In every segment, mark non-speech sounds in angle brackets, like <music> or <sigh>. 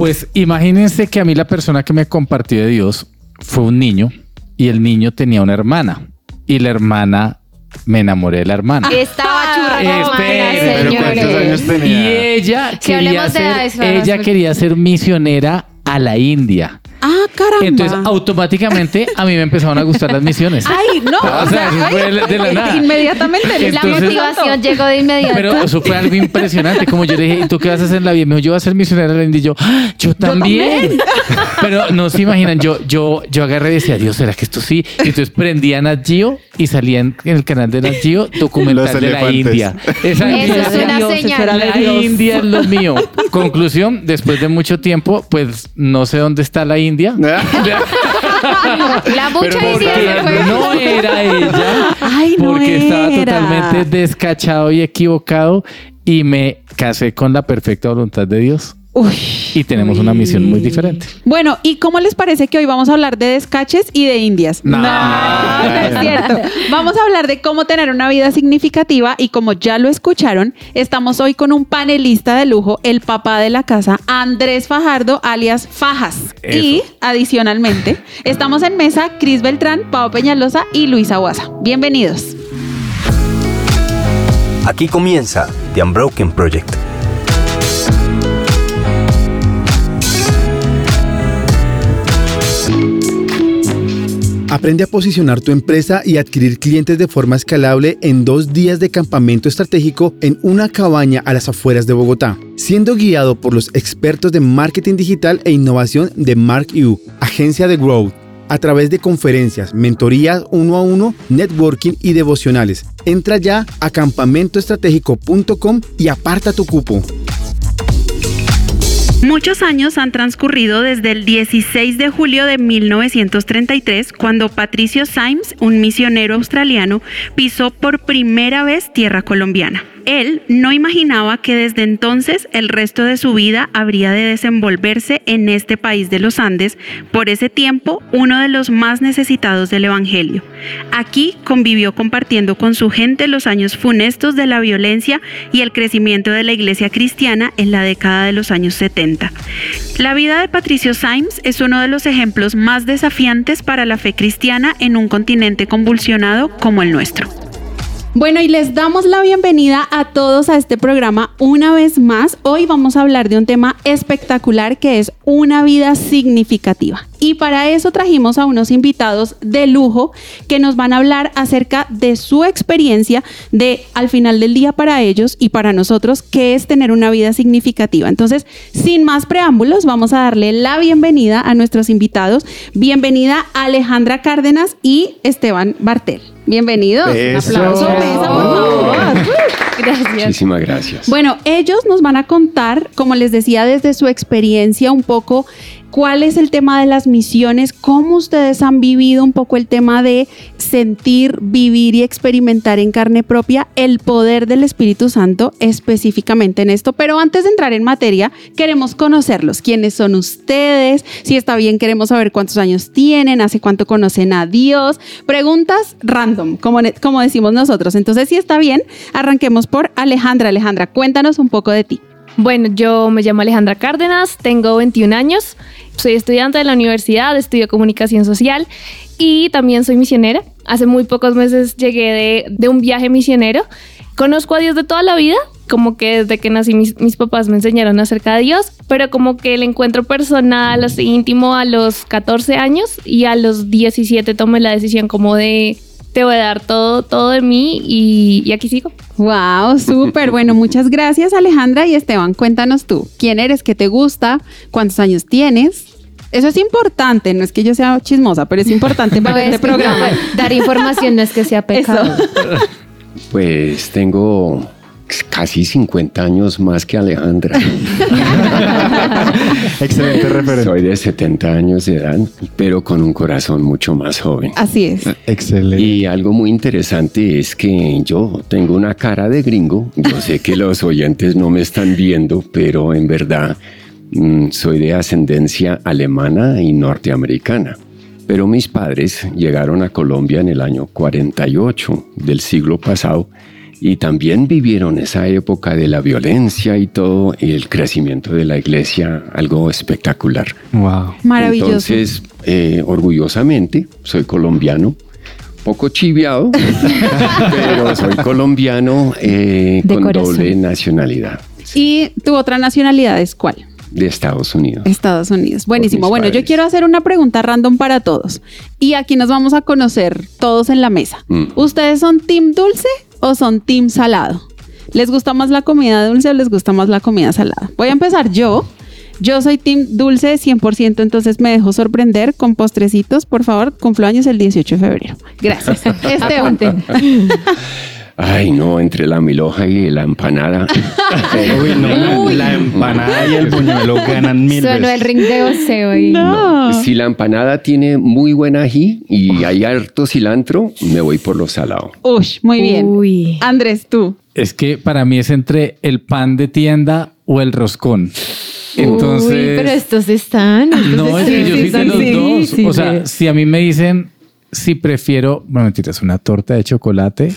Pues imagínense que a mí la persona que me compartió de Dios fue un niño y el niño tenía una hermana y la hermana me enamoré de la hermana. <laughs> Estaba churra. Espere, pero ¿cuántos años tenía? Y ella quería ser, ella quería ser misionera a la India. Ah, caramba. Entonces, automáticamente a mí me empezaron a gustar las misiones. Ay, no. O sea, eso fue de- de la nada. Inmediatamente. La motivación llegó de inmediato. Pero eso fue algo impresionante. Como yo le dije, ¿y tú qué vas a hacer en la vida? Me dijo, yo voy a ser misionera a la India. Y yo, "Ah, yo también. Pero no se imaginan, yo, yo, yo agarré y decía, Dios, ¿será que esto sí? Y entonces prendía Nat Geo y salía en, en el canal de Nat Geo <laughs> documental de la. India. Esa Eso India- es una Dios, señal. la. India es lo mío. <laughs> Conclusión, después de mucho tiempo, pues no sé dónde está la India. <laughs> La mucha porque. No era ella. Ay, no porque estaba totalmente descachado y equivocado y me casé con la perfecta voluntad de Dios. Uy. Y tenemos una misión muy diferente. Bueno, ¿y cómo les parece que hoy vamos a hablar de descaches y de indias? No. no es cierto. Vamos a hablar de cómo tener una vida significativa y como ya lo escucharon, estamos hoy con un panelista de lujo, el papá de la casa, Andrés Fajardo, alias Fajas. Eso. Y adicionalmente, estamos en mesa Cris Beltrán, Pau Peñalosa y Luisa Guasa. Bienvenidos. Aquí comienza The Unbroken Project. Aprende a posicionar tu empresa y adquirir clientes de forma escalable en dos días de campamento estratégico en una cabaña a las afueras de Bogotá, siendo guiado por los expertos de marketing digital e innovación de Mark U, agencia de Growth, a través de conferencias, mentorías uno a uno, networking y devocionales. Entra ya a campamentoestratégico.com y aparta tu cupo. Muchos años han transcurrido desde el 16 de julio de 1933, cuando Patricio Symes, un misionero australiano, pisó por primera vez tierra colombiana. Él no imaginaba que desde entonces el resto de su vida habría de desenvolverse en este país de los Andes, por ese tiempo uno de los más necesitados del Evangelio. Aquí convivió compartiendo con su gente los años funestos de la violencia y el crecimiento de la iglesia cristiana en la década de los años 70. La vida de Patricio Symes es uno de los ejemplos más desafiantes para la fe cristiana en un continente convulsionado como el nuestro. Bueno, y les damos la bienvenida a todos a este programa una vez más. Hoy vamos a hablar de un tema espectacular que es una vida significativa. Y para eso trajimos a unos invitados de lujo que nos van a hablar acerca de su experiencia de al final del día para ellos y para nosotros qué es tener una vida significativa. Entonces, sin más preámbulos, vamos a darle la bienvenida a nuestros invitados. Bienvenida Alejandra Cárdenas y Esteban Bartel. Bienvenidos. Un aplauso, mesa, por favor. Gracias. Muchísimas gracias. Bueno, ellos nos van a contar, como les decía, desde su experiencia un poco cuál es el tema de las misiones, cómo ustedes han vivido un poco el tema de sentir, vivir y experimentar en carne propia el poder del Espíritu Santo específicamente en esto. Pero antes de entrar en materia, queremos conocerlos. ¿Quiénes son ustedes? Si está bien, queremos saber cuántos años tienen, hace cuánto conocen a Dios. Preguntas random, como, ne- como decimos nosotros. Entonces, si está bien, arranquemos por Alejandra. Alejandra, cuéntanos un poco de ti. Bueno, yo me llamo Alejandra Cárdenas, tengo 21 años, soy estudiante de la universidad, estudio comunicación social y también soy misionera. Hace muy pocos meses llegué de, de un viaje misionero. Conozco a Dios de toda la vida, como que desde que nací mis, mis papás me enseñaron acerca de Dios, pero como que el encuentro personal, así íntimo a los 14 años y a los 17 tomé la decisión como de te voy a dar todo, todo de mí y, y aquí sigo. Wow, súper. <laughs> Bueno, muchas gracias Alejandra y Esteban. Cuéntanos tú, ¿quién eres? ¿Qué te gusta? ¿Cuántos años tienes? Eso es importante, no es que yo sea chismosa, pero es importante <laughs> para este programa. Dar información no es que sea pecado. <laughs> Pues tengo casi 50 años más que Alejandra. <laughs> Excelente referente. Soy de 70 años de edad, pero con un corazón mucho más joven. Así es. Excelente. Y algo muy interesante es que yo tengo una cara de gringo. Yo sé que los oyentes no me están viendo, pero en verdad mm, soy de ascendencia alemana y norteamericana. Pero mis padres llegaron a Colombia en el año 48 del siglo pasado y también vivieron esa época de la violencia y todo, y el crecimiento de la iglesia, algo espectacular. Wow. Maravilloso. Entonces, eh, orgullosamente, soy colombiano, poco chiviado, <laughs> pero soy colombiano eh, De con corazón. doble nacionalidad ¿Y tu otra nacionalidad es cuál? de Estados Unidos. Estados Unidos. Buenísimo. Bueno, yo quiero hacer una pregunta random para todos. Y aquí nos vamos a conocer todos en la mesa. Mm. ¿Ustedes son team dulce o son team salado? ¿Les gusta más la comida dulce o les gusta más la comida salada? Voy a empezar yo. Yo soy team dulce 100%, entonces me dejo sorprender con postrecitos. Por favor, cumplo años el 18 de febrero. Gracias. <laughs> Esteban. <laughs> Ay, no, entre la milhoja y la empanada. <laughs> Uy, no, la empanada y el buñuelo ganan mil Solo el veces. ring de boxeo y... No. Si la empanada tiene muy buen ají y hay harto cilantro, me voy por lo salado. Ush, muy bien. Uy. Andrés, tú. Es que para mí es entre el pan de tienda o el roscón. Entonces, Uy, pero estos están. estos no, es que yo soy de los sí, dos. sí, o sea, sí. si a mí me dicen si prefiero, bueno, mentiras, una torta de chocolate,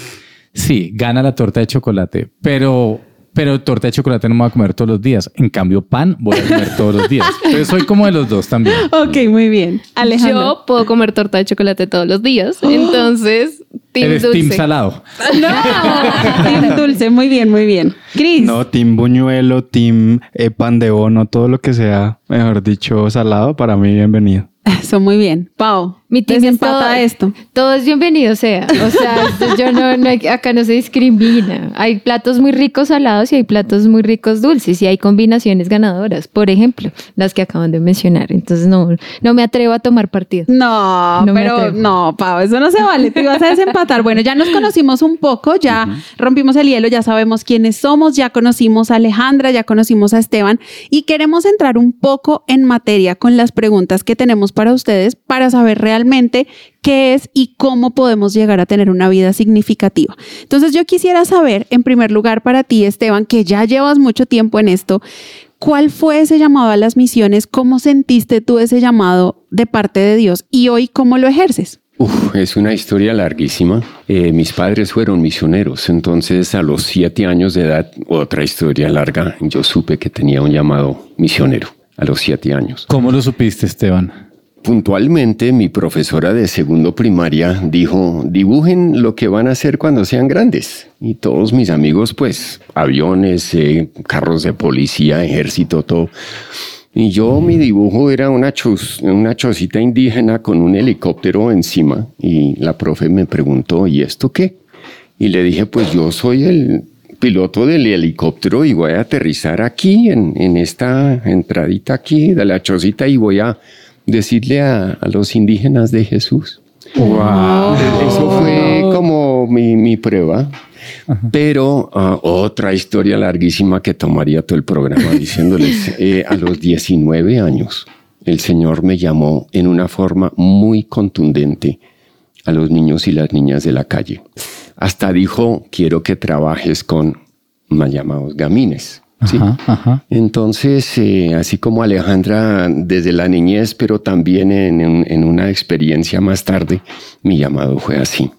sí, gana la torta de chocolate, pero, pero torta de chocolate no me voy a comer todos los días. En cambio, pan voy a comer todos los días. <laughs> Entonces soy como de los dos también. Ok, muy bien. Alejandro. Yo puedo comer torta de chocolate todos los días. <gasps> Entonces, team Eres dulce. team salado. <laughs> No, <laughs> team dulce, muy bien, muy bien. Cris. No, team buñuelo, team eh, pan de bono, todo lo que sea, mejor dicho, salado, para mí bienvenido. <laughs> Eso muy bien. Pau, Mi team es todo, esto. todo es bienvenido sea. O sea, <laughs> yo no, no hay- acá no se discrimina. Hay platos muy ricos salados y hay platos muy ricos dulces y hay combinaciones ganadoras. Por ejemplo, las que acaban de mencionar. Entonces no, no me atrevo a tomar partido. No, pero no, Pau, eso no se vale. Te ibas a desempatar. Bueno, ya nos conocimos un poco, ya rompimos el hielo, ya sabemos quiénes somos, ya conocimos a Alejandra, ya conocimos a Esteban y queremos entrar un poco en materia con las preguntas que tenemos para ustedes para saber realmente qué es y cómo podemos llegar a tener una vida significativa. Entonces yo quisiera saber, en primer lugar, para ti, Esteban, que ya llevas mucho tiempo en esto, ¿Cuál fue ese llamado a las misiones? ¿Cómo sentiste tú ese llamado de parte de Dios? Y hoy, ¿cómo lo ejerces? Uf, es una historia larguísima. Eh, mis padres fueron misioneros, entonces a los siete años de edad, otra historia larga, yo supe que tenía un llamado misionero a los siete años. ¿Cómo lo supiste, Esteban? Puntualmente, mi profesora de segundo primaria dijo, dibujen lo que van a hacer cuando sean grandes. Y todos mis amigos, pues, aviones, eh, carros de policía, ejército, todo. Y yo, mi dibujo era una, chos- una indígena con un helicóptero encima. Y la profe me preguntó, ¿y esto qué? Y le dije, pues yo soy el piloto del helicóptero y voy a aterrizar aquí, en, en esta entradita aquí de la chocita y voy a decirle a, a los indígenas de Jesús. Wow. Eso fue como mi, mi prueba. Pero ah, otra historia larguísima que tomaría todo el programa <laughs> diciéndoles, eh, a los 19 años, el Señor me llamó en una forma muy contundente a los niños y las niñas de la calle. Hasta dijo, quiero que trabajes con mal llamados gamines. ¿Sí? Ajá, ajá. Entonces, eh, así como Alejandra desde la niñez, pero también en, un- en una experiencia más tarde, mi llamado fue así.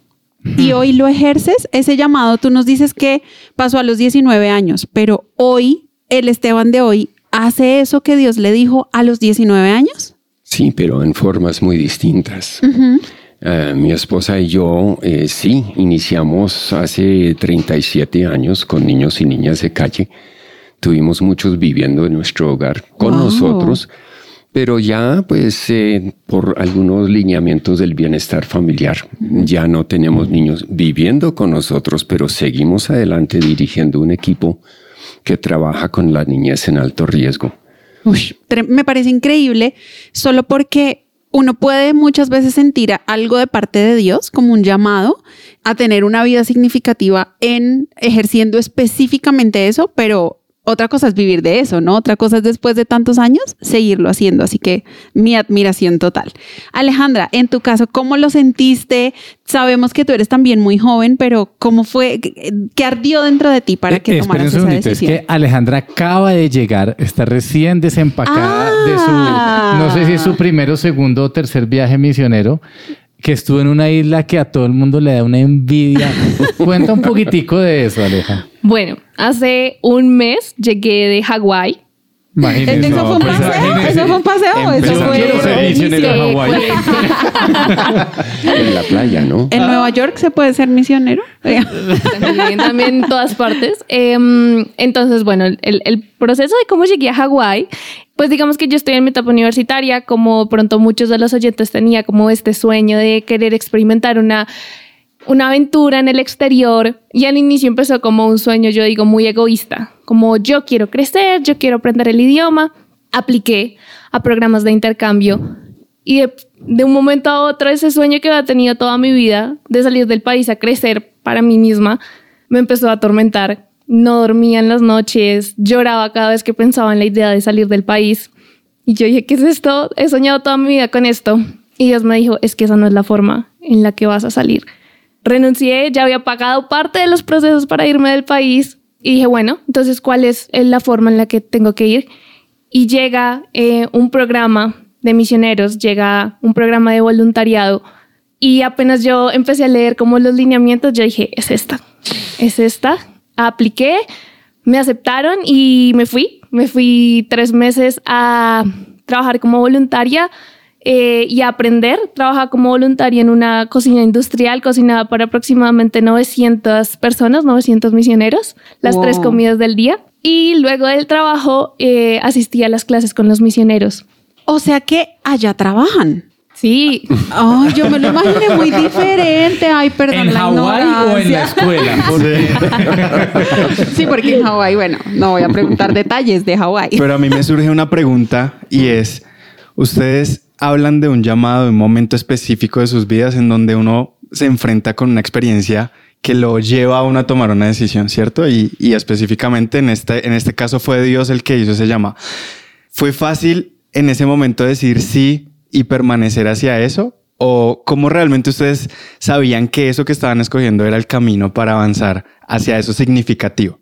Y hoy lo ejerces, ese llamado, tú nos dices que pasó a los 19 años, pero hoy, el Esteban de hoy, ¿hace eso que Dios le dijo a los 19 años? Sí, pero en formas muy distintas. Eh, mi esposa y yo, eh, sí, iniciamos hace 37 años con niños y niñas de calle. Tuvimos muchos viviendo en nuestro hogar con Wow. nosotros, pero ya pues eh, por algunos lineamientos del bienestar familiar, ya no tenemos niños viviendo con nosotros, pero seguimos adelante dirigiendo un equipo que trabaja con la niñez en alto riesgo. Me parece increíble, solo porque uno puede muchas veces sentir algo de parte de Dios como un llamado a tener una vida significativa en ejerciendo específicamente eso, pero otra cosa es vivir de eso, ¿no? Otra cosa es después de tantos años seguirlo haciendo. Así que mi admiración total. Alejandra, en tu caso, ¿cómo lo sentiste? Sabemos que tú eres también muy joven, pero ¿cómo fue? ¿Qué ardió dentro de ti para Eh, que esperen tomaras esa segundito, decisión? Es que Alejandra acaba de llegar, está recién desempacada Ah. de su, no sé si es su primero, segundo o tercer viaje misionero, que estuvo en una isla que a todo el mundo le da una envidia. <laughs> Cuenta un poquitico de eso, Aleja. Bueno, hace un mes llegué de Hawái. Imagínense. ¿Eso fue un pues, paseo? imagínense. ¿Eso fue un paseo eso Yo fue...? quiero ser misionero de Sí, Hawái. En la playa, ¿no? ¿En Nueva York se puede ser misionero? También, también en todas partes. Em, entonces, bueno, el, el proceso de cómo llegué a Hawái, pues digamos que yo estoy en mi etapa universitaria, como pronto muchos de los oyentes tenía como este sueño de querer experimentar una, una aventura en el exterior y al inicio empezó como un sueño, yo digo, muy egoísta, como yo quiero crecer, yo quiero aprender el idioma, apliqué a programas de intercambio y de, de un momento a otro ese sueño que había tenido toda mi vida de salir del país a crecer para mí misma me empezó a atormentar. No dormía en las noches, lloraba cada vez que pensaba en la idea de salir del país. Y yo dije, ¿qué es esto? He soñado toda mi vida con esto. Y Dios me dijo, es que esa no es la forma en la que vas a salir. Renuncié, ya había pagado parte de los procesos para irme del país. Y dije, bueno, entonces, ¿cuál es la forma en la que tengo que ir? Y llega eh, un programa de misioneros, llega un programa de voluntariado. Y apenas yo empecé a leer como los lineamientos, yo dije, es esta, es esta. Apliqué, me aceptaron y me fui. Me fui tres meses a trabajar como voluntaria eh, y aprender. Trabajaba como voluntaria en una cocina industrial, cocinada para aproximadamente 900 personas, 900 misioneros, las Wow. tres comidas del día. Y luego del trabajo eh, asistí a las clases con los misioneros. O sea que allá trabajan. Sí, Ay, yo me lo imaginé muy diferente. Ay, perdón, ¿En la Hawái o en la escuela? Porque- Sí, porque en Hawái, bueno, no voy a preguntar detalles de Hawái. Pero a mí me surge una pregunta y es, ustedes hablan de un llamado, de un momento específico de sus vidas en donde uno se enfrenta con una experiencia que lo lleva a uno tomar una decisión, ¿cierto? Y, y específicamente en este, en este caso fue Dios el que hizo ese llamado. ¿Fue fácil en ese momento decir sí y permanecer hacia eso? ¿O cómo realmente ustedes sabían que eso que estaban escogiendo era el camino para avanzar hacia eso significativo?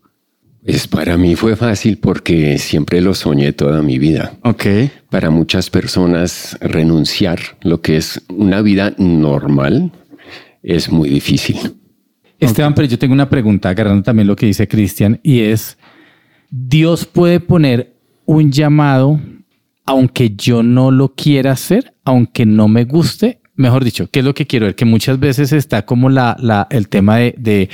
Pues para mí fue fácil porque siempre lo soñé toda mi vida. Ok. Para muchas personas renunciar lo que es una vida normal es muy difícil. Esteban, pero yo tengo una pregunta, agarrando también lo que dice Cristian, y es, ¿Dios puede poner un llamado aunque yo no lo quiera hacer, aunque no me guste? Mejor dicho, ¿qué es lo que quiero ver? Que muchas veces está como la, la- el tema de, de,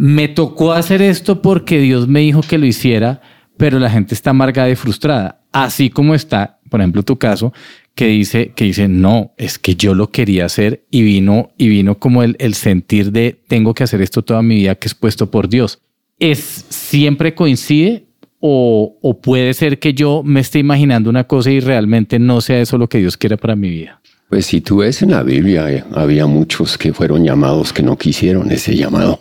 me tocó hacer esto porque Dios me dijo que lo hiciera, pero la gente está amargada y frustrada. Así como está, por ejemplo, tu caso, que dice, que dice, no, es que yo lo quería hacer y vino, y vino como el, el sentir de tengo que hacer esto toda mi vida que es puesto por Dios. ¿Es siempre coincide o, o puede ser que yo me esté imaginando una cosa y realmente no sea eso lo que Dios quiera para mi vida? Pues si tú ves en la Biblia, eh, había muchos que fueron llamados que no quisieron ese llamado.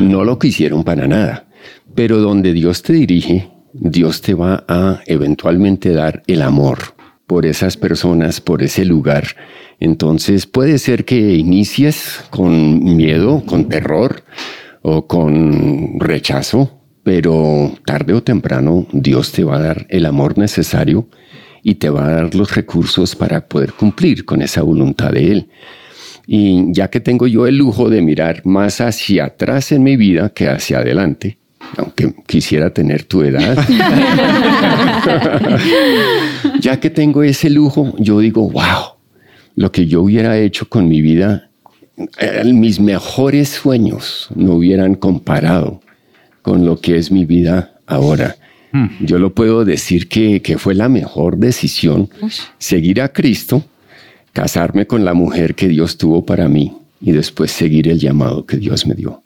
No lo quisieron para nada. Pero donde Dios te dirige, Dios te va a eventualmente dar el amor por esas personas, por ese lugar. Entonces puede ser que inicies con miedo, con terror o con rechazo, pero tarde o temprano Dios te va a dar el amor necesario y te va a dar los recursos para poder cumplir con esa voluntad de Él. Y ya que tengo yo el lujo de mirar más hacia atrás en mi vida que hacia adelante, aunque quisiera tener tu edad, <laughs> ya que tengo ese lujo, yo digo, wow, lo que yo hubiera hecho con mi vida, eh, mis mejores sueños no hubieran comparado con lo que es mi vida ahora. Yo lo puedo decir que, que fue la mejor decisión seguir a Cristo, casarme con la mujer que Dios tuvo para mí y después seguir el llamado que Dios me dio.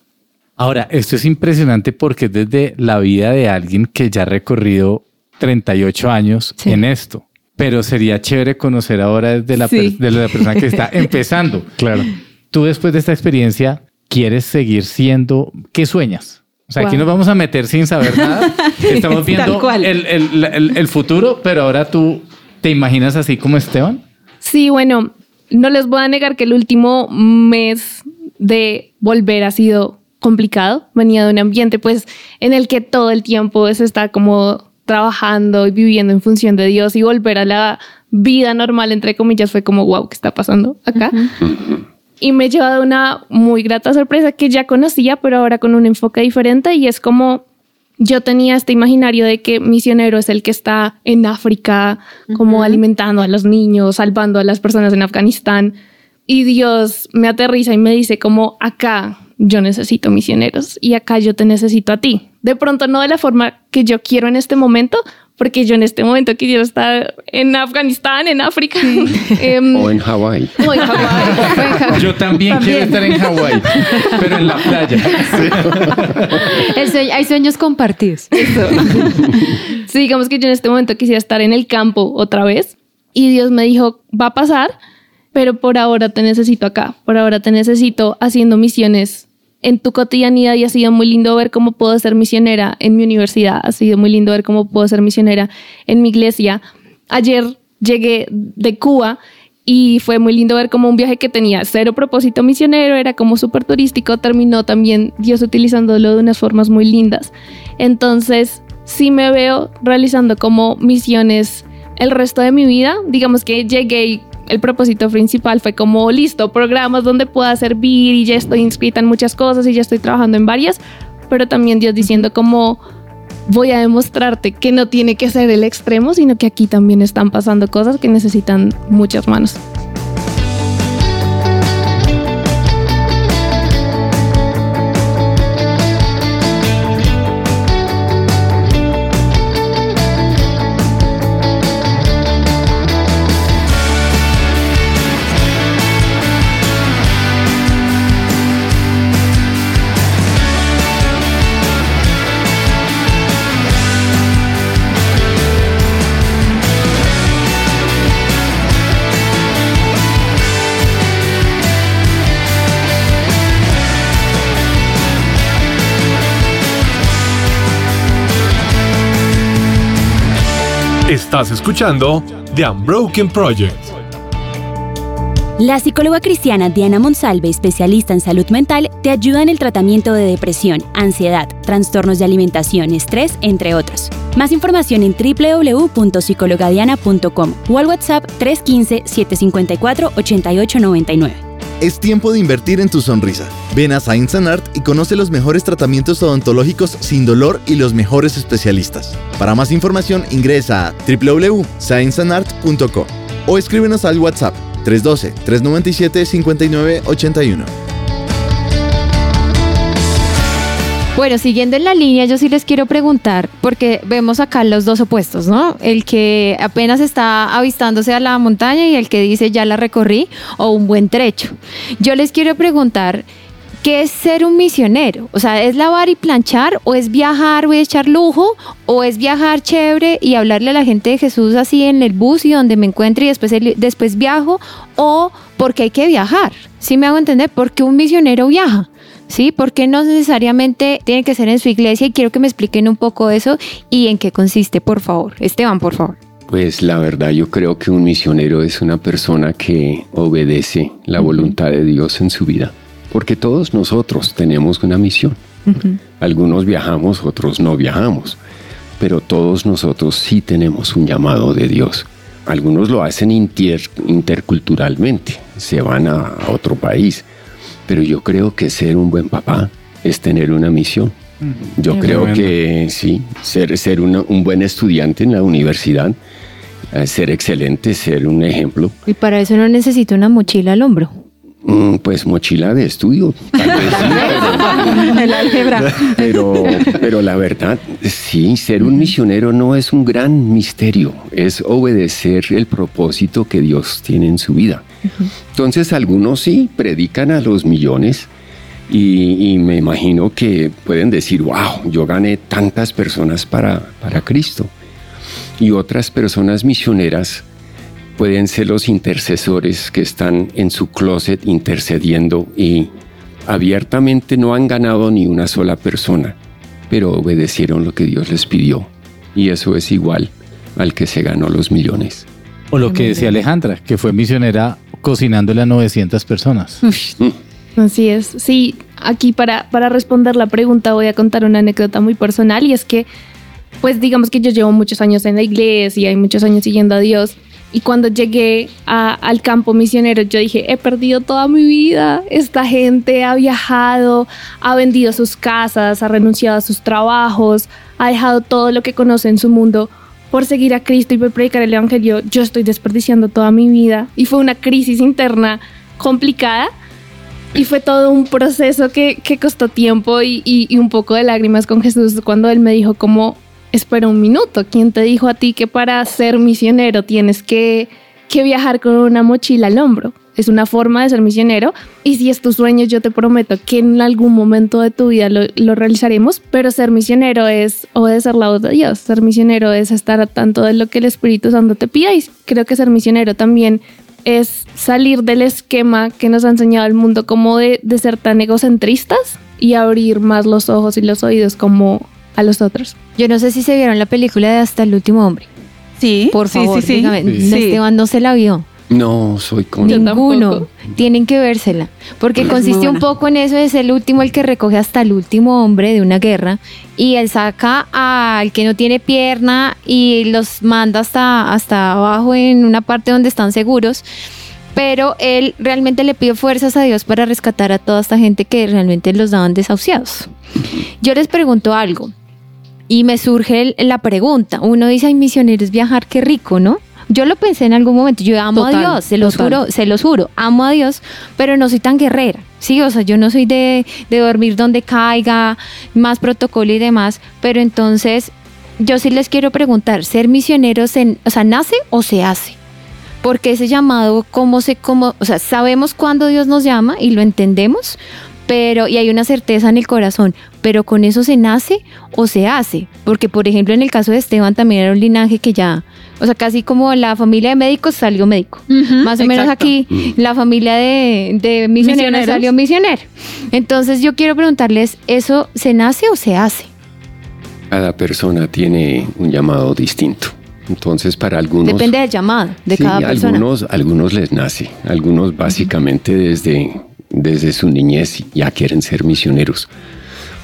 Ahora, esto es impresionante porque es desde la vida de alguien que ya ha recorrido 38 años Sí. en esto. Pero sería chévere conocer ahora desde la, Sí. de la persona que está <laughs> empezando. Claro. Tú después de esta experiencia, ¿quieres seguir siendo? ¿Qué sueñas? O sea, aquí Wow. nos vamos a meter sin saber nada. <laughs> Estamos viendo el, el- el- el futuro, pero ahora tú te imaginas así como Esteban. Sí, bueno, no les voy a negar que el último mes de volver ha sido complicado. Venía de un ambiente pues en el que todo el tiempo se está como trabajando y viviendo en función de Dios y volver a la vida normal, entre comillas, fue como, wow, ¿qué está pasando acá? Y me he llevado una muy grata sorpresa que ya conocía, pero ahora con un enfoque diferente y es como yo tenía este imaginario de que misionero es el que está en África, como alimentando a los niños, salvando a las personas en Afganistán. Y Dios me aterriza y me dice como acá yo necesito misioneros y acá yo te necesito a ti. De pronto no de la forma que yo quiero en este momento, porque yo en este momento quisiera estar en Afganistán, en África. <laughs> Em, O en Hawái. o en Hawái. Yo también, quiero estar en Hawái, pero en la playa. <laughs> Sueño- hay sueños compartidos. <laughs> Sí, digamos que yo en este momento quisiera estar en el campo otra vez. Y Dios me dijo, va a pasar, pero por ahora te necesito acá. Por ahora te necesito haciendo misiones en tu cotidianidad y ha sido muy lindo ver cómo puedo ser misionera en mi universidad. Ha sido muy lindo ver cómo puedo ser misionera en mi iglesia. Ayer llegué de Cuba y fue muy lindo ver cómo un viaje que tenía cero propósito misionero, era como súper turístico, terminó también Dios utilizándolo de unas formas muy lindas. Entonces, sí me veo realizando como misiones el resto de mi vida. Digamos que llegué el propósito principal fue como, listo, programas donde pueda servir y ya estoy inscrita en muchas cosas y ya estoy trabajando en varias, pero también Dios diciendo como, voy a demostrarte que no tiene que ser el extremo, sino que aquí también están pasando cosas que necesitan muchas manos. Estás escuchando The Unbroken Project. La psicóloga cristiana Diana Monsalve, especialista en salud mental, te ayuda en el tratamiento de depresión, ansiedad, trastornos de alimentación, estrés, entre otros. Más información en www.psicologadiana.com o al WhatsApp 315-754-8899. Es tiempo de invertir en tu sonrisa. Ven a Science and Art y conoce los mejores tratamientos odontológicos sin dolor y los mejores especialistas. Para más información ingresa a www.scienceandart.com o escríbenos al WhatsApp 312-397-5981. Bueno, siguiendo en la línea, yo sí les quiero preguntar, porque vemos acá los dos opuestos, ¿no? El que apenas está avistándose a la montaña y el que dice ya la recorrí o un buen trecho. Yo les quiero preguntar, ¿qué es ser un misionero? O sea, ¿es lavar y planchar o es viajar o echar lujo o es viajar chévere y hablarle a la gente de Jesús así en el bus y donde me encuentre y después, después viajo o porque hay que viajar? ¿Sí me hago entender? Porque un misionero viaja. ¿Sí? Porque no necesariamente tiene que ser en su iglesia y quiero que me expliquen un poco eso y en qué consiste, por favor. Esteban, por favor. Pues la verdad yo creo que un misionero es una persona que obedece la voluntad de Dios en su vida, porque todos nosotros tenemos una misión. Algunos viajamos, otros no viajamos, pero todos nosotros sí tenemos un llamado de Dios. Algunos lo hacen inter- interculturalmente, se van a, a otro país, pero yo creo que ser un buen papá es tener una misión. Yo Qué creo bueno. que sí, ser, ser una- un buen estudiante en la universidad, eh, ser excelente, ser un ejemplo, Y para eso no necesito una mochila al hombro. Mm, pues mochila de estudio. tal vez sí, <laughs> El álgebra. pero, pero la verdad, sí, ser un misionero no es un gran misterio, es obedecer el propósito que Dios tiene en su vida. Entonces algunos sí predican a los millones y, y me imagino que pueden decir, wow, yo gané tantas personas para, para Cristo. Y otras personas misioneras pueden ser los intercesores que están en su closet intercediendo y abiertamente no han ganado ni una sola persona, pero obedecieron lo que Dios les pidió. Y eso es igual al que se ganó los millones. O lo que decía Alejandra, que fue misionera cocinándole a 900 personas. Así es. Sí, aquí para, para responder la pregunta voy a contar una anécdota muy personal y es que, pues digamos que yo llevo muchos años en la iglesia y hay muchos años siguiendo a Dios Y cuando llegué al campo misionero, yo dije, he perdido toda mi vida. Esta gente ha viajado, ha vendido sus casas, ha renunciado a sus trabajos, ha dejado todo lo que conoce en su mundo por seguir a Cristo y por predicar el Evangelio. Yo estoy desperdiciando toda mi vida. Y fue una crisis interna complicada. Y fue todo un proceso que, costó tiempo y, y- y un poco de lágrimas con Jesús cuando Él me dijo como, espera un minuto, ¿quién te dijo a ti que para ser misionero tienes que, que viajar con una mochila al hombro? Es una forma de ser misionero y si es tu sueño yo te prometo que en algún momento de tu vida lo, lo realizaremos, pero ser misionero es obedecer la voz de Dios, ser misionero es estar a tanto de lo que el Espíritu Santo te pida y creo que ser misionero también es salir del esquema que nos ha enseñado el mundo como de, de ser tan egocentristas y abrir más los ojos y los oídos como a los otros. Yo no sé si se vieron la película de Hasta el último hombre. Sí, Por sí, favor, sí, sí. dígame, Sí. Esteban no se la vio. No, soy con... Ninguno. Tienen que vérsela. Porque Es consiste un poco en eso, es el último el que recoge hasta el último hombre de una guerra y él saca al que no tiene pierna y los manda hasta, hasta abajo en una parte donde están seguros. Pero él realmente le pide fuerzas a Dios para rescatar a toda esta gente que realmente los daban desahuciados. Yo les pregunto algo y me surge la pregunta. Uno dice, ay, misioneros viajar, qué rico, ¿no? Yo lo pensé en algún momento, yo amo Total, a Dios, se los total. juro, se los juro, amo a Dios, pero no soy tan guerrera, sí, o sea, yo no soy de, de dormir donde caiga, más protocolo y demás, pero entonces yo sí les quiero preguntar, ¿ser misioneros, en, o sea, nace o se hace? Porque ese llamado, ¿cómo se, cómo, o sea, sabemos cuándo Dios nos llama y lo entendemos, pero, y hay una certeza en el corazón, pero con eso se nace o se hace, porque por ejemplo en el caso de Esteban también era un linaje que ya, o sea, casi como la familia de médicos salió médico. Más o menos aquí la familia de, de misioneros Misioneros. salió misionero. Entonces yo quiero preguntarles, ¿eso se nace o se hace? Cada persona tiene un llamado distinto. Entonces, para algunos... Depende del llamado de Sí, cada persona. Algunos, algunos les nace, algunos básicamente desde, desde su niñez ya quieren ser misioneros.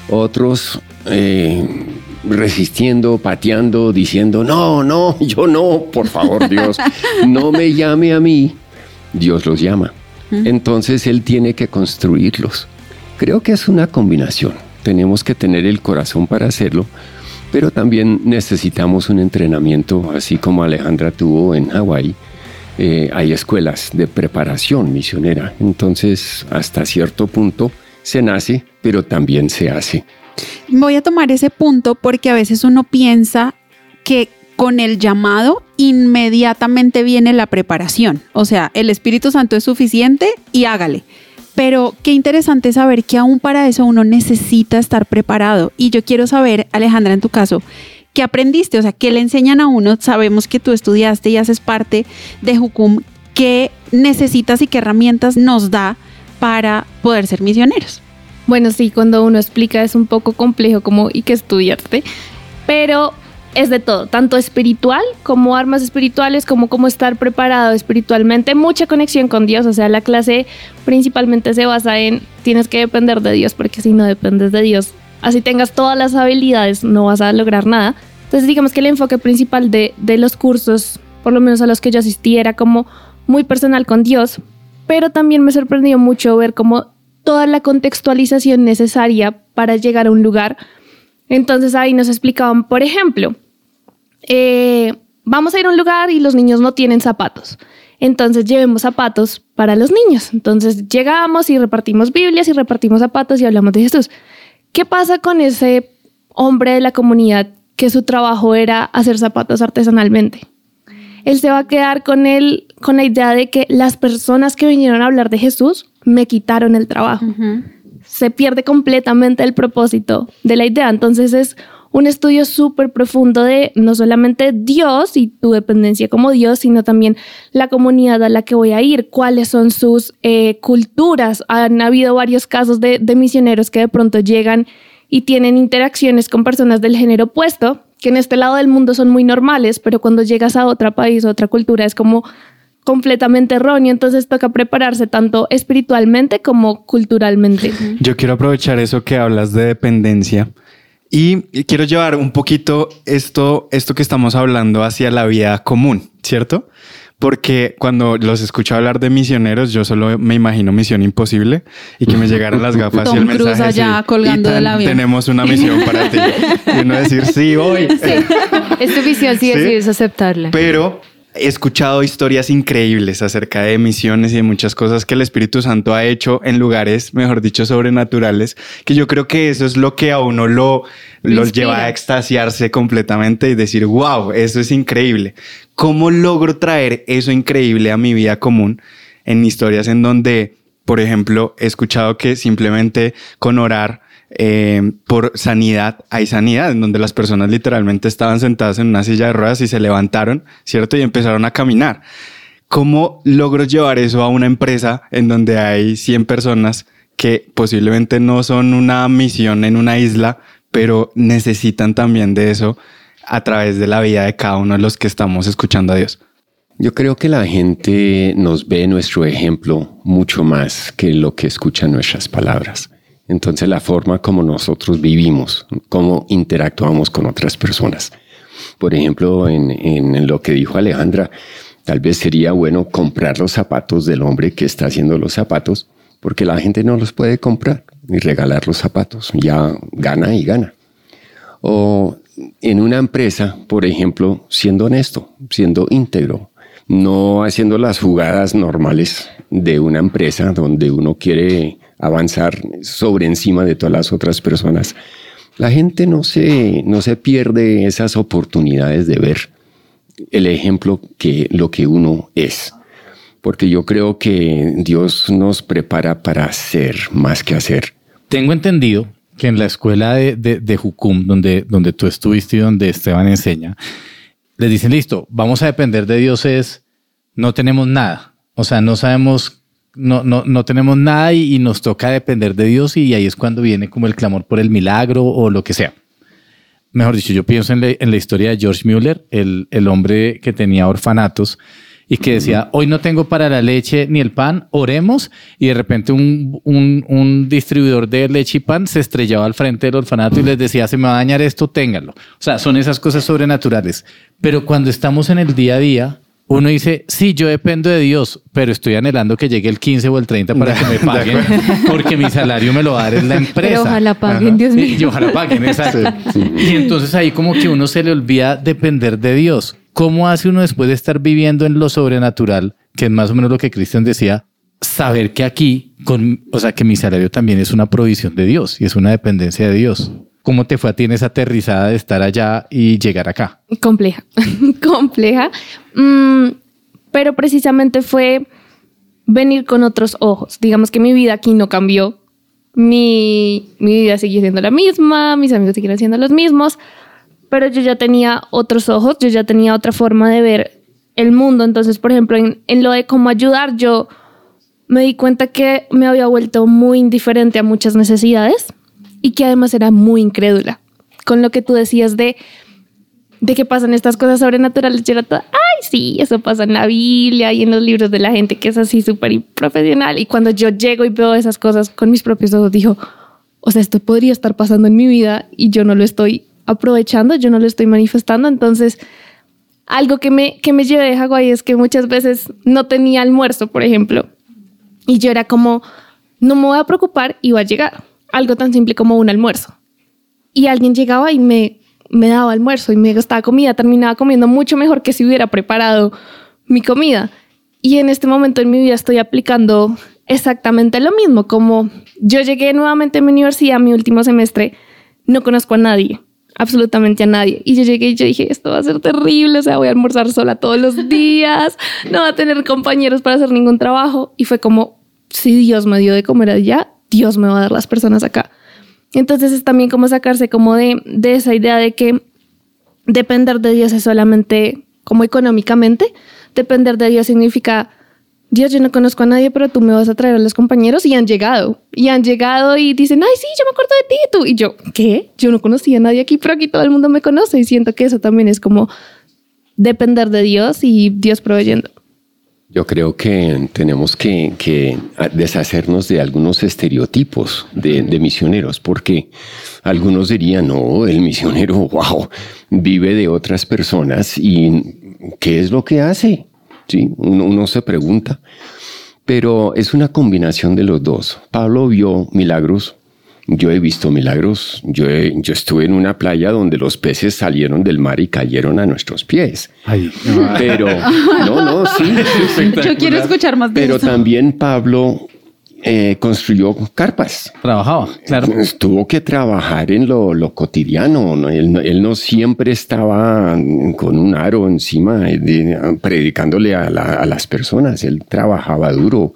Otros eh, resistiendo, pateando, diciendo, no, no, <laughs> yo no, por favor Dios, no me llame a mí. Dios los llama. Entonces Él tiene que construirlos. Creo que es una combinación. Tenemos que tener el corazón para hacerlo, pero también necesitamos un entrenamiento, así como Alejandra tuvo en Hawái. Eh, hay escuelas de preparación misionera, entonces hasta cierto punto se nace, pero también se hace. Voy a tomar ese punto porque a veces uno piensa que con el llamado inmediatamente viene la preparación. O sea, el Espíritu Santo es suficiente y hágale. Pero qué interesante saber que aún para eso uno necesita estar preparado. Y yo quiero saber, Alejandra, en tu caso, ¿qué aprendiste? O sea, ¿qué le enseñan a uno? Sabemos que tú estudiaste y haces parte de Jucum. ¿Qué necesitas y qué herramientas nos da para poder ser misioneros? Bueno, sí, cuando uno explica es un poco complejo como y que estudiarte, pero es de todo, tanto espiritual como armas espirituales, como cómo estar preparado espiritualmente, mucha conexión con Dios, o sea, la clase principalmente se basa en tienes que depender de Dios, porque si no dependes de Dios, así tengas todas las habilidades, no vas a lograr nada. Entonces, digamos que el enfoque principal de, de los cursos, por lo menos a los que yo asistí, era como muy personal con Dios, pero también me sorprendió mucho ver cómo toda la contextualización necesaria para llegar a un lugar. Entonces ahí nos explicaban, por ejemplo, eh, vamos a ir a un lugar y los niños no tienen zapatos. Entonces llevemos zapatos para los niños. Entonces llegamos y repartimos Biblias y repartimos zapatos y hablamos de Jesús. ¿Qué pasa con ese hombre de la comunidad que su trabajo era hacer zapatos artesanalmente? Él se va a quedar con él con la idea de que las personas que vinieron a hablar de Jesús me quitaron el trabajo. Se pierde completamente el propósito de la idea. Entonces es un estudio súper profundo de no solamente Dios y tu dependencia como Dios, sino también la comunidad a la que voy a ir, cuáles son sus eh, culturas. Han habido varios casos de, de misioneros que de pronto llegan y tienen interacciones con personas del género opuesto, que en este lado del mundo son muy normales, pero cuando llegas a otro país, otra cultura, es como completamente erróneo, entonces toca prepararse tanto espiritualmente como culturalmente. Yo quiero aprovechar eso que hablas de dependencia y quiero llevar un poquito esto, esto que estamos hablando hacia la vida común, ¿cierto? porque cuando los escucho hablar de misioneros, yo solo me imagino Misión Imposible y que me llegaran las gafas y el Tom Cruise mensaje allá así, colgando "Ethan, del avión". Tenemos una misión para ti. Y uno decir, sí, voy. <laughs> Es tu visión si Sí. decides aceptarla. Pero he escuchado historias increíbles acerca de misiones y de muchas cosas que el Espíritu Santo ha hecho en lugares, mejor dicho, sobrenaturales, que yo creo que eso es lo que a uno lo, lleva a extasiarse completamente y decir, wow, eso es increíble. ¿Cómo logro traer eso increíble a mi vida común en historias en donde, por ejemplo, he escuchado que simplemente con orar eh, por sanidad, hay sanidad, en donde las personas literalmente estaban sentadas en una silla de ruedas y se levantaron, ¿cierto? Y empezaron a caminar. ¿Cómo logro llevar eso a una empresa en donde hay 100 personas que posiblemente no son una misión en una isla, pero necesitan también de eso a través de la vida de cada uno de los que estamos escuchando a Dios? Yo creo que la gente nos ve nuestro ejemplo mucho más que lo que escucha nuestras palabras. Entonces la forma como nosotros vivimos, cómo interactuamos con otras personas. Por ejemplo, en, lo que dijo Alejandra, tal vez sería bueno comprar los zapatos del hombre que está haciendo los zapatos, porque la gente no los puede comprar y regalar los zapatos. Ya gana y gana. O en una empresa, por ejemplo, siendo honesto, siendo íntegro, no haciendo las jugadas normales de una empresa donde uno quiere avanzar sobre encima de todas las otras personas. La gente no se, no se pierde esas oportunidades de ver el ejemplo que lo que uno es. Porque yo creo que Dios nos prepara para ser más que hacer. Tengo entendido que en la escuela de, de, de Jucum, donde, donde tú estuviste y donde Esteban enseña, les dicen, listo, vamos a depender de Dios es, no tenemos nada. O sea, no sabemos, no, no, no tenemos nada y, y nos toca depender de Dios y ahí es cuando viene como el clamor por el milagro o lo que sea. Mejor dicho, yo pienso en la, en la historia de George Mueller, el, el hombre que tenía orfanatos y que decía, hoy no tengo para la leche ni el pan, oremos, y de repente un, un, un distribuidor de leche y pan se estrellaba al frente del orfanato y les decía, se me va a dañar esto, ténganlo. O sea, son esas cosas sobrenaturales. Pero cuando estamos en el día a día, uno dice, sí, yo dependo de Dios, pero estoy anhelando que llegue el 15 o el 30 para que me <laughs> paguen, porque mi salario me lo va a dar en la empresa. Pero ojalá paguen, Dios mío. Y ojalá paguen, exacto. Y entonces ahí como que uno se le olvida depender de Dios. ¿Cómo hace uno después de estar viviendo en lo sobrenatural, que es más o menos lo que Cristian decía, saber que aquí, con, o sea, que mi salario también es una provisión de Dios y es una dependencia de Dios? ¿Cómo te fue a ti en esa aterrizada de estar allá y llegar acá? Compleja, <laughs> compleja. Mm, pero precisamente fue venir con otros ojos. Digamos que mi vida aquí no cambió. Mi, mi vida sigue siendo la misma, mis amigos siguen siendo los mismos, pero yo ya tenía otros ojos, yo ya tenía otra forma de ver el mundo. Entonces, por ejemplo, en, en lo de cómo ayudar, yo me di cuenta que me había vuelto muy indiferente a muchas necesidades y que además era muy incrédula. Con lo que tú decías de, de que pasan estas cosas sobrenaturales, yo era toda, ay, sí, eso pasa en la Biblia y en los libros de la gente que es así súper profesional. Y cuando yo llego y veo esas cosas con mis propios ojos, digo, o sea, esto podría estar pasando en mi vida y yo no lo estoy aprovechando, yo no lo estoy manifestando. Entonces, algo que me, que me llevé de Hawái es que muchas veces no tenía almuerzo, por ejemplo, y yo era como, no me voy a preocupar y va a llegar. Algo tan simple como un almuerzo. Y alguien llegaba y me, me daba almuerzo y me gastaba comida, terminaba comiendo mucho mejor que si hubiera preparado mi comida. Y en este momento en mi vida estoy aplicando exactamente lo mismo. Como yo llegué nuevamente a mi universidad, mi último semestre, no conozco a nadie, absolutamente a nadie. Y yo llegué y yo dije, esto va a ser terrible, o sea, voy a almorzar sola todos los <laughs> días, no va a tener compañeros para hacer ningún trabajo. Y fue como, si Dios me dio de comer allá, Dios me va a dar las personas acá. Entonces es también como sacarse como de, de esa idea de que depender de Dios es solamente como económicamente. Depender de Dios significa, Dios, yo no conozco a nadie, pero tú me vas a traer a los compañeros y han llegado. Y han llegado y dicen, ay, sí, yo me acuerdo de ti y tú. Y yo, ¿qué? Yo no conocía a nadie aquí, pero aquí todo el mundo me conoce. Y siento que eso también es como depender de Dios y Dios proveyendo. Yo creo que tenemos que, que deshacernos de algunos estereotipos de, de, misioneros, porque algunos dirían, no, el misionero, <laughs> wow, vive de otras personas y ¿qué es lo que hace? Sí, uno, uno se pregunta. Pero es una combinación de los dos. Pablo vio milagros. Yo he visto milagros. Yo, he- yo estuve en una playa donde los peces salieron del mar y cayeron a nuestros pies. Pero, no, no, sí. <laughs> Yo quiero escuchar más de Pero eso. también Pablo eh, construyó carpas. Trabajaba, claro. Tuvo que trabajar en lo, lo cotidiano. ¿no? Él, no- él no siempre estaba con un aro encima de- predicándole a, la- a las personas. Él trabajaba duro.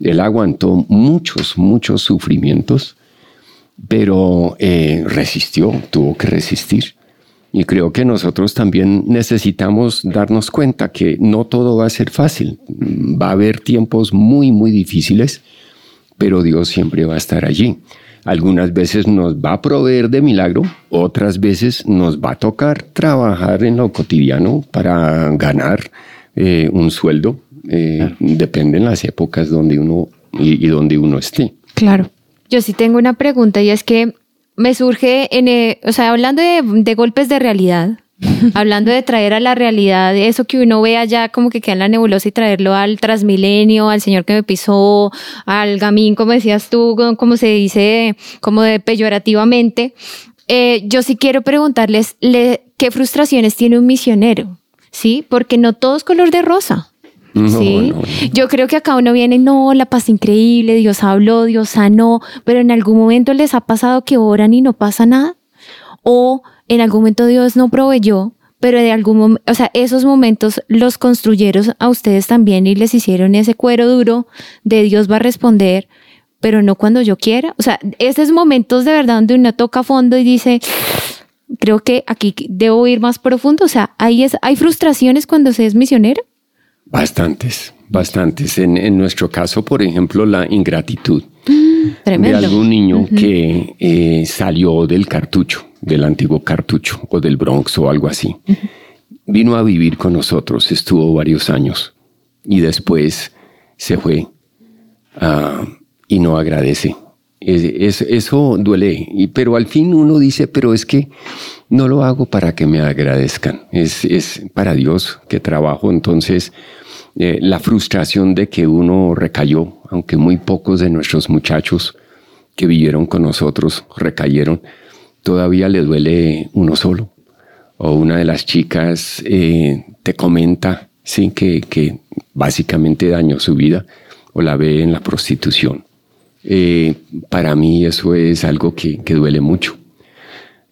Él aguantó muchos, muchos sufrimientos, pero eh, resistió, tuvo que resistir. Y creo que nosotros también necesitamos darnos cuenta que no todo va a ser fácil. Va a haber tiempos muy, muy difíciles, pero Dios siempre va a estar allí. Algunas veces nos va a proveer de milagro, otras veces nos va a tocar trabajar en lo cotidiano para ganar eh, un sueldo. Eh, Dependen las épocas donde uno y, y donde uno esté. Claro. Yo sí tengo una pregunta y es que me surge, en, eh, o sea, hablando de, de golpes de realidad, <laughs> hablando de traer a la realidad eso que uno ve allá como que queda en la nebulosa y traerlo al Transmilenio, al señor que me pisó, al gamín, como decías tú, como se dice, como de peyorativamente. Eh, yo sí quiero preguntarles le- qué frustraciones tiene un misionero, ¿sí? Porque no todo es color de rosa. No, ¿sí? no, Yo creo que acá uno viene, no, la paz increíble, Dios habló, Dios sanó, pero en algún momento les ha pasado que oran y no pasa nada. O en algún momento Dios no proveyó, pero de algún momento, o sea, esos momentos los construyeron a ustedes también y les hicieron ese cuero duro de Dios va a responder, pero no cuando yo quiera. O sea, esos momentos de verdad donde uno toca fondo y dice, creo que aquí debo ir más profundo. O sea, hay, es, hay frustraciones cuando se es misionero. Bastantes, bastantes. En, en nuestro caso, por ejemplo, la ingratitud Tremendo. de algún niño que eh, salió del cartucho, del antiguo cartucho o del Bronx o algo así. Vino a vivir con nosotros, estuvo varios años y después se fue ah, y no agradece. Es- es- eso duele, y- pero al fin uno dice, pero es que no lo hago para que me agradezcan, es, es para Dios que trabajo. Entonces, eh, la frustración de que uno recayó, aunque muy pocos de nuestros muchachos que vivieron con nosotros recayeron, todavía le duele uno solo. O una de las chicas eh, te comenta sí, que, que básicamente dañó su vida o la ve en la prostitución. Eh, para mí eso es algo que, que duele mucho.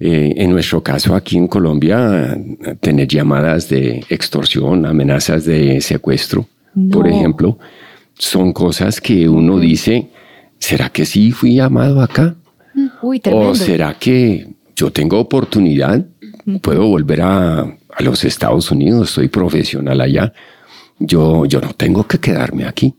Eh, en nuestro caso aquí en Colombia, tener llamadas de extorsión, amenazas de secuestro, por ejemplo, son cosas que uno dice, ¿será que sí fui llamado acá? Uy. ¿O será que yo tengo oportunidad? Puedo volver a, a los Estados Unidos, soy profesional allá. Yo, yo no tengo que quedarme aquí.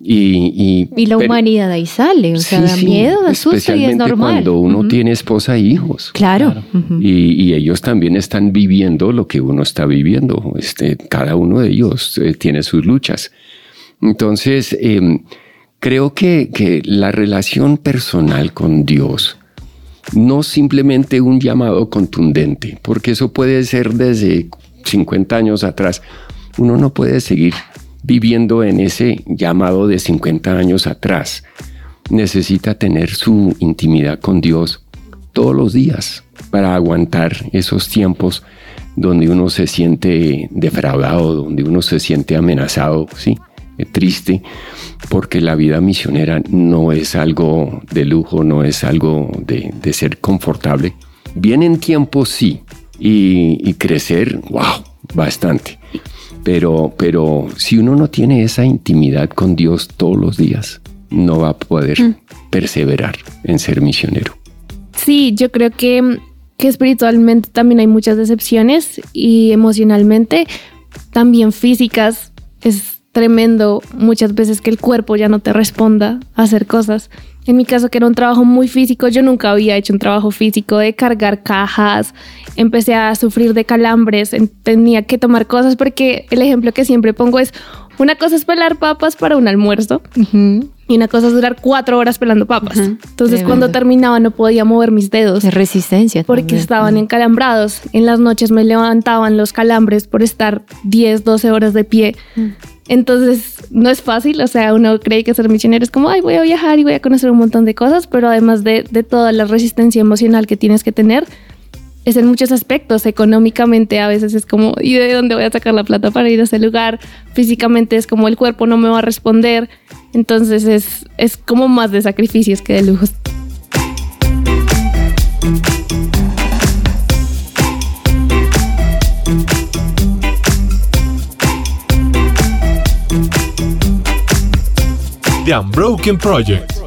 Y, y, Y la humanidad ahí sale, o sea, da sí, miedo, da susto y es normal. cuando uno tiene esposa e hijos. Claro. Ujú. Y, y ellos también están viviendo lo que uno está viviendo. Este, cada uno de ellos eh, tiene sus luchas. Entonces, em, creo que, que la relación personal con Dios, no simplemente un llamado contundente, porque eso puede ser desde 50 años atrás. Uno no puede seguir viviendo en ese llamado de 50 años atrás. Necesita tener su intimidad con Dios todos los días para aguantar esos tiempos donde uno se siente defraudado, donde uno se siente amenazado, sí, eh, triste, porque la vida misionera no es algo de lujo, no es algo de, ser confortable. Vienen tiempos, sí, y crecer, wow, bastante. Pero, pero si uno no tiene esa intimidad con Dios todos los días, no va a poder Mm. perseverar en ser misionero. Sí, yo creo que, que espiritualmente también hay muchas decepciones y emocionalmente, también físicas. Es tremendo muchas veces que el cuerpo ya no te responda a hacer cosas. En mi caso, que era un trabajo muy físico, yo nunca había hecho un trabajo físico de cargar cajas. Empecé a sufrir de calambres, en- tenía que tomar cosas porque el ejemplo que siempre pongo es, una cosa es pelar papas para un almuerzo Y una cosa es durar cuatro horas pelando papas. Entonces Tremendo. cuando terminaba no podía mover mis dedos. De resistencia. Porque también. estaban encalambrados. En las noches me levantaban los calambres por estar 10, 12 horas de pie. Entonces no es fácil, o sea, uno cree que ser misionero es como, ay, voy a viajar y voy a conocer un montón de cosas, pero además de, de toda la resistencia emocional que tienes que tener, es en muchos aspectos. Económicamente a veces es como, ¿y de dónde voy a sacar la plata para ir a ese lugar? Físicamente es como el cuerpo no me va a responder. Entonces es, es como más de sacrificios que de lujos. The Unbroken Project.